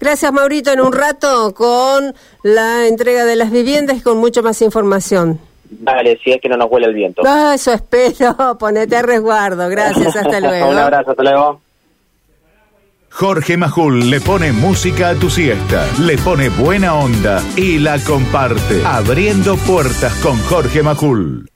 Gracias Maurito, en un rato con la entrega de las viviendas y con mucho más información. Vale, si es que no nos huele el viento. Eso espero, ponete a resguardo. Gracias, hasta luego. un abrazo, hasta luego. Jorge Majul le pone música a tu siesta, le pone buena onda y la comparte. Abriendo puertas con Jorge Majul.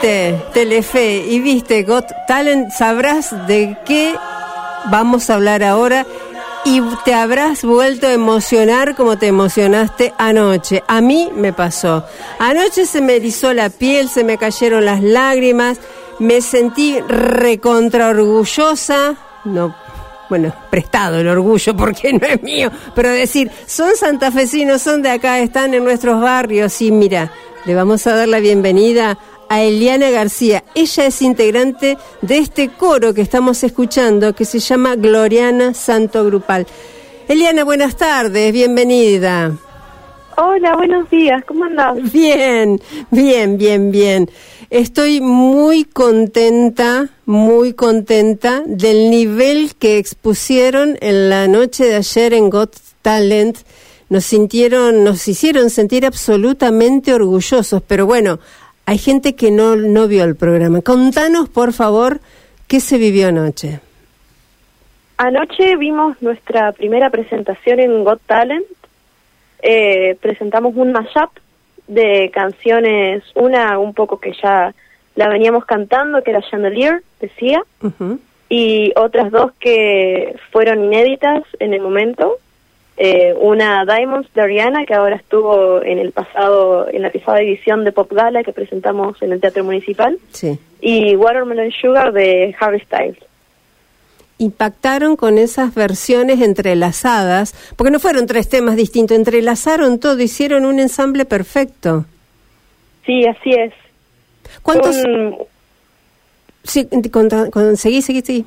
Viste Telefe y viste Got Talent, sabrás de qué vamos a hablar ahora y te habrás vuelto a emocionar como te emocionaste anoche. A mí me pasó. Anoche se me erizó la piel, se me cayeron las lágrimas, me sentí recontra orgullosa. No, bueno, prestado el orgullo porque no es mío, pero decir, son santafesinos, son de acá, están en nuestros barrios y mira, le vamos a dar la bienvenida a Eliana García. Ella es integrante de este coro que estamos escuchando que se llama Gloriana Santo Grupal. Eliana, buenas tardes, bienvenida. Hola, buenos días, ¿cómo andás? Bien, bien, bien, bien. Estoy muy contenta, muy contenta del nivel que expusieron en la noche de ayer en Got Talent. Nos sintieron, nos hicieron sentir absolutamente orgullosos, pero bueno, hay gente que no, no vio el programa. Contanos, por favor, qué se vivió anoche. Anoche vimos nuestra primera presentación en Got Talent. Eh, presentamos un mashup de canciones, una un poco que ya la veníamos cantando, que era Chandelier, decía, y otras dos que fueron inéditas en el momento. Eh, una Diamonds de Ariana, que ahora estuvo en el pasado, en la pasada edición de Pop Gala que presentamos en el Teatro Municipal, Sí. y Watermelon Sugar de Harry Styles. impactaron con esas versiones entrelazadas, porque no fueron tres temas distintos, entrelazaron todo, hicieron un ensamble perfecto. Sí, así es. ¿Cuántos? Un, Sí, conta- con- seguí, seguí, seguí.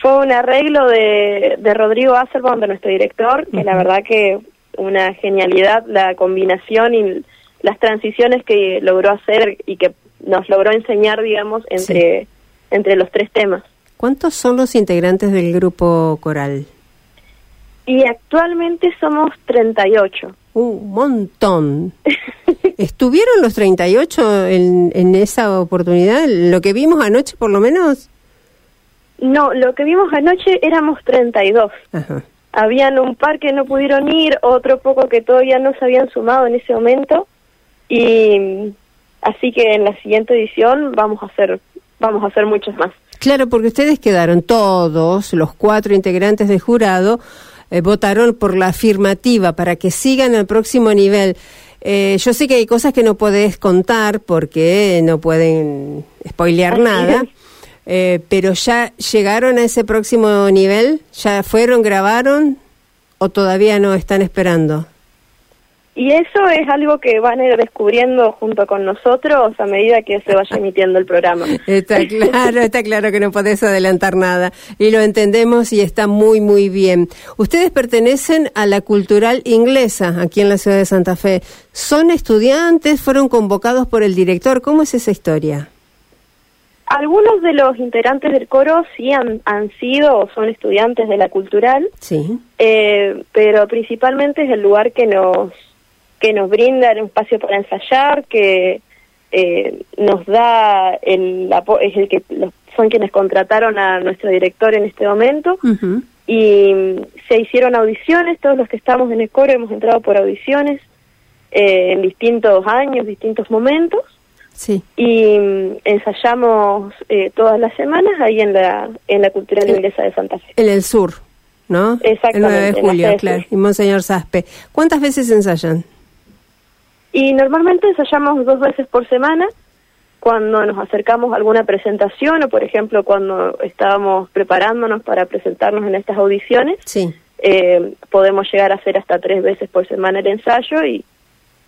Fue un arreglo de, de Rodrigo Asselbaum, de nuestro director, que la verdad que una genialidad la combinación y las transiciones que logró hacer y que nos logró enseñar, digamos, entre, entre los tres temas. ¿Cuántos son los integrantes del grupo coral? Y actualmente somos 38. Un montón. ¿Estuvieron los 38 en, en esa oportunidad? ¿Lo que vimos anoche, por lo menos? No, lo que vimos anoche éramos 32. Ajá. Habían un par que no pudieron ir, otro poco que todavía no se habían sumado en ese momento. Y así que en la siguiente edición vamos a hacer vamos a hacer muchos más. Claro, porque ustedes quedaron todos, los cuatro integrantes del jurado, eh, votaron por la afirmativa para que sigan al próximo nivel. Eh, yo sé que hay cosas que no podés contar porque no pueden spoilear Así nada, es. Eh, pero ya llegaron a ese próximo nivel, ya fueron, grabaron o todavía no están esperando. Y eso es algo que van a ir descubriendo junto con nosotros a medida que se vaya emitiendo el programa. Está claro, está claro que no podés adelantar nada y lo entendemos y está muy, muy bien. Ustedes pertenecen a la cultural inglesa aquí en la ciudad de Santa Fe. ¿Son estudiantes? ¿Fueron convocados por el director? ¿Cómo es esa historia? Algunos de los integrantes del coro sí han, han sido o son estudiantes de la cultural, Sí. eh, pero principalmente es el lugar que nos que nos brinda un espacio para ensayar, que eh, nos da el es el que los- son quienes contrataron a nuestro director en este momento. Y mm, se hicieron audiciones, todos los que estamos en el coro hemos entrado por audiciones eh, en distintos años, distintos momentos Sí. y mm, ensayamos eh, todas las semanas ahí en la, en la Cultural Inglesa de Santa Fe. En el sur, ¿no? Exactamente, El 9 de julio, claro. Y Monseñor Saspe. ¿Cuántas veces ensayan? Y normalmente ensayamos dos veces por semana cuando nos acercamos a alguna presentación o, por ejemplo, cuando estábamos preparándonos para presentarnos en estas audiciones. Sí. eh, podemos llegar a hacer hasta tres veces por semana el ensayo y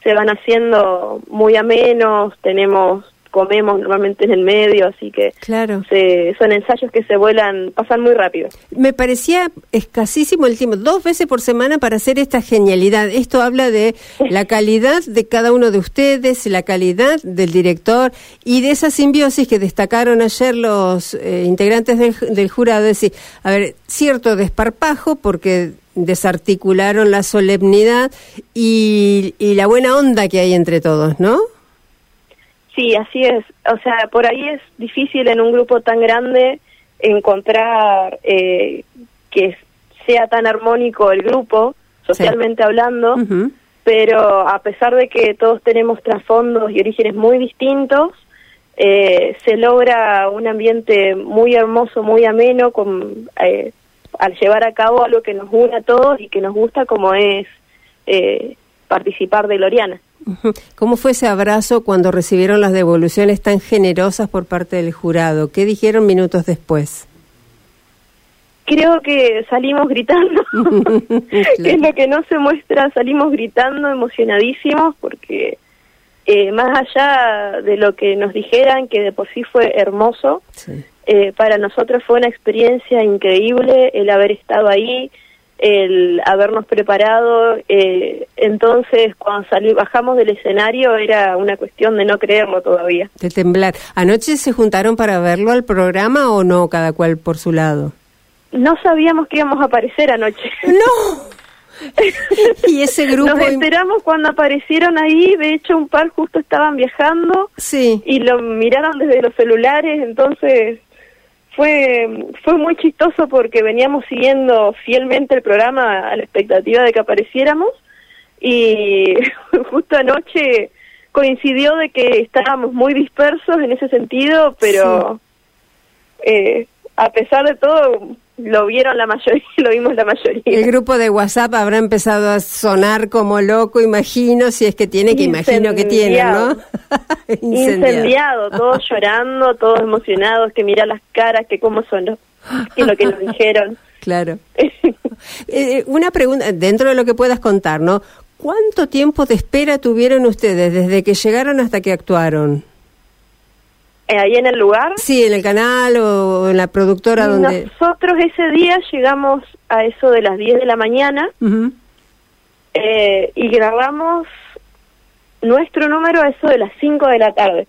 se van haciendo muy amenos, tenemos, comemos normalmente en el medio, así que Claro. se, son ensayos que se vuelan, pasan muy rápido. Me parecía escasísimo el tiempo, dos veces por semana para hacer esta genialidad. Esto habla de la calidad de cada uno de ustedes, la calidad del director y de esa simbiosis que destacaron ayer los eh, integrantes del, del jurado. Es decir, a ver, cierto desparpajo porque desarticularon la solemnidad y, y la buena onda que hay entre todos, ¿no? Sí, así es. O sea, por ahí es difícil en un grupo tan grande encontrar eh, que sea tan armónico el grupo, socialmente hablando, pero a pesar de que todos tenemos trasfondos y orígenes muy distintos, eh, se logra un ambiente muy hermoso, muy ameno, con, eh, al llevar a cabo algo que nos une a todos y que nos gusta, como es eh, participar de Gloriana. Ujú. ¿Cómo fue ese abrazo cuando recibieron las devoluciones tan generosas por parte del jurado? ¿Qué dijeron minutos después? Creo que salimos gritando, que es lo que no se muestra, salimos gritando emocionadísimos porque eh, más allá de lo que nos dijeran, que de por sí fue hermoso, Sí. Eh, para nosotros fue una experiencia increíble el haber estado ahí, el habernos preparado. eh, entonces, cuando salí, bajamos del escenario, era una cuestión de no creerlo todavía. De temblar. ¿Anoche se juntaron para verlo al programa o no, cada cual por su lado? No sabíamos que íbamos a aparecer anoche. ¡No! y ese grupo... Nos enteramos cuando aparecieron ahí, de hecho un par justo estaban viajando Sí. y lo miraron desde los celulares, entonces fue fue muy chistoso porque veníamos siguiendo fielmente el programa a la expectativa de que apareciéramos y justo anoche coincidió de que estábamos muy dispersos en ese sentido, pero eh, a pesar de todo lo vieron la mayoría, lo vimos la mayoría. El grupo de WhatsApp habrá empezado a sonar como loco, imagino, si es que tiene, que imagino que tiene, ¿no? Incendiado, todos llorando, todos emocionados, que mira las caras, que cómo son, los- que lo que nos dijeron. Claro. Eh, una pregunta, dentro de lo que puedas contar, ¿no? ¿Cuánto tiempo de espera tuvieron ustedes desde que llegaron hasta que actuaron? Eh, ahí en el lugar, Sí, en el canal o en la productora donde... nosotros ese día llegamos a eso de las 10 de la mañana eh, y grabamos nuestro número eso de las 5 de la tarde.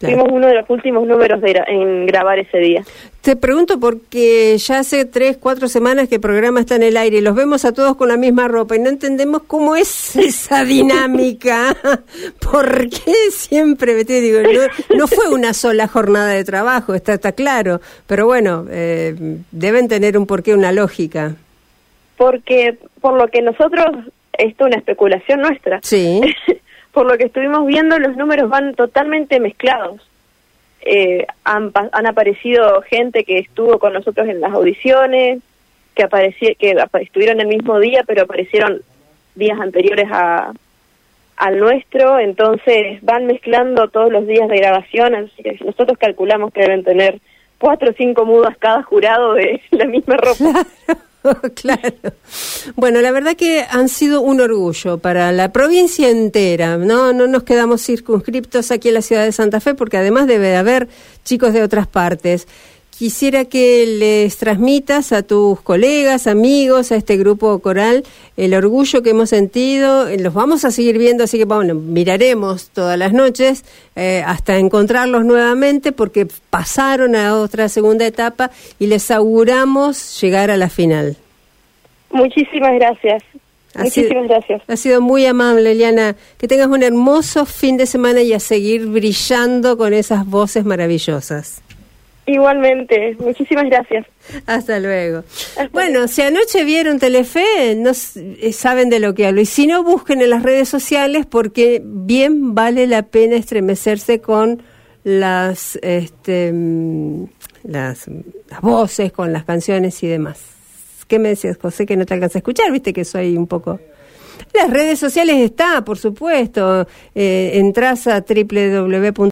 Claro. Fuimos uno de los últimos números de en grabar ese día. Te pregunto porque ya hace tres, cuatro semanas que el programa está en el aire y los vemos a todos con la misma ropa y no entendemos cómo es esa dinámica. ¿Por qué siempre? Te digo, no, no fue una sola jornada de trabajo, está, está claro, pero bueno, eh, deben tener un porqué, una lógica. Porque por lo que nosotros, esto es una especulación nuestra, Sí. por lo que estuvimos viendo, los números van totalmente mezclados. Eh, han, han aparecido gente que estuvo con nosotros en las audiciones, que, que estuvieron el mismo día, pero aparecieron días anteriores a, al nuestro, entonces van mezclando todos los días de grabación, así que nosotros calculamos que deben tener cuatro o cinco mudas cada jurado de la misma ropa. claro. Bueno, la verdad que han sido un orgullo para la provincia entera. No, no nos quedamos circunscriptos aquí en la ciudad de Santa Fe, porque además debe de haber chicos de otras partes. Quisiera que les transmitas a tus colegas, amigos, a este grupo coral, el orgullo que hemos sentido. Los vamos a seguir viendo, así que bueno, miraremos todas las noches eh, hasta encontrarlos nuevamente, porque pasaron a otra segunda etapa y les auguramos llegar a la final. Muchísimas gracias. Ha Muchísimas sido- gracias. Ha sido muy amable, Eliana. Que tengas un hermoso fin de semana y a seguir brillando con esas voces maravillosas. Igualmente, muchísimas gracias. Hasta luego. bueno, si anoche vieron Telefe, no eh, saben de lo que hablo. Y si no, busquen en las redes sociales porque bien vale la pena estremecerse con las, este, mm, las, las voces, con las canciones y demás. ¿Qué me decías, José, que no te alcanza a escuchar? Viste que soy un poco... Las redes sociales está, por supuesto. Eh, entras a www